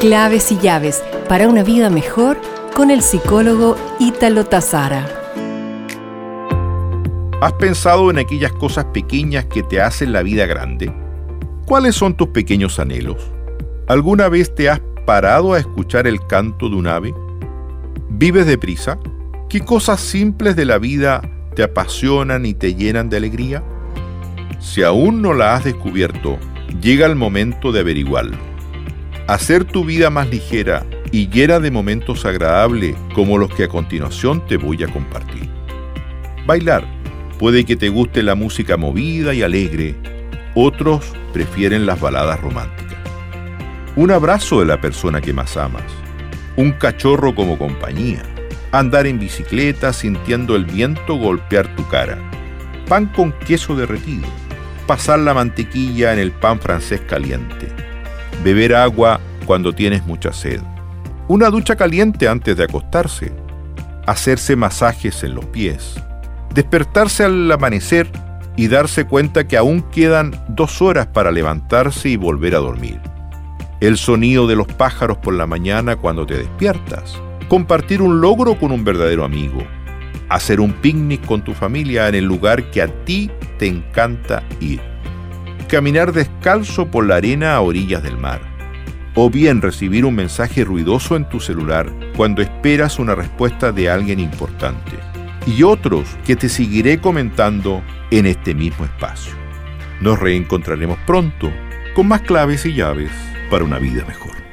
Claves y llaves para una vida mejor con el psicólogo Ítalo Tazara. ¿Has pensado en aquellas cosas pequeñas que te hacen la vida grande? ¿Cuáles son tus pequeños anhelos? ¿Alguna vez te has parado a escuchar el canto de un ave? ¿Vives deprisa? ¿Qué cosas simples de la vida te apasionan y te llenan de alegría? Si aún no la has descubierto, llega el momento de averiguarlo. Hacer tu vida más ligera y llena de momentos agradables como los que a continuación te voy a compartir. Bailar. Puede que te guste la música movida y alegre, otros prefieren las baladas románticas. Un abrazo de la persona que más amas. Un cachorro como compañía. Andar en bicicleta sintiendo el viento golpear tu cara. Pan con queso derretido pasar la mantequilla en el pan francés caliente, beber agua cuando tienes mucha sed, una ducha caliente antes de acostarse, hacerse masajes en los pies, despertarse al amanecer y darse cuenta que aún quedan dos horas para levantarse y volver a dormir. El sonido de los pájaros por la mañana cuando te despiertas. Compartir un logro con un verdadero amigo. Hacer un picnic con tu familia en el lugar que a ti te encanta ir. Caminar descalzo por la arena a orillas del mar. O bien recibir un mensaje ruidoso en tu celular cuando esperas una respuesta de alguien importante. Y otros que te seguiré comentando en este mismo espacio. Nos reencontraremos pronto con más claves y llaves para una vida mejor.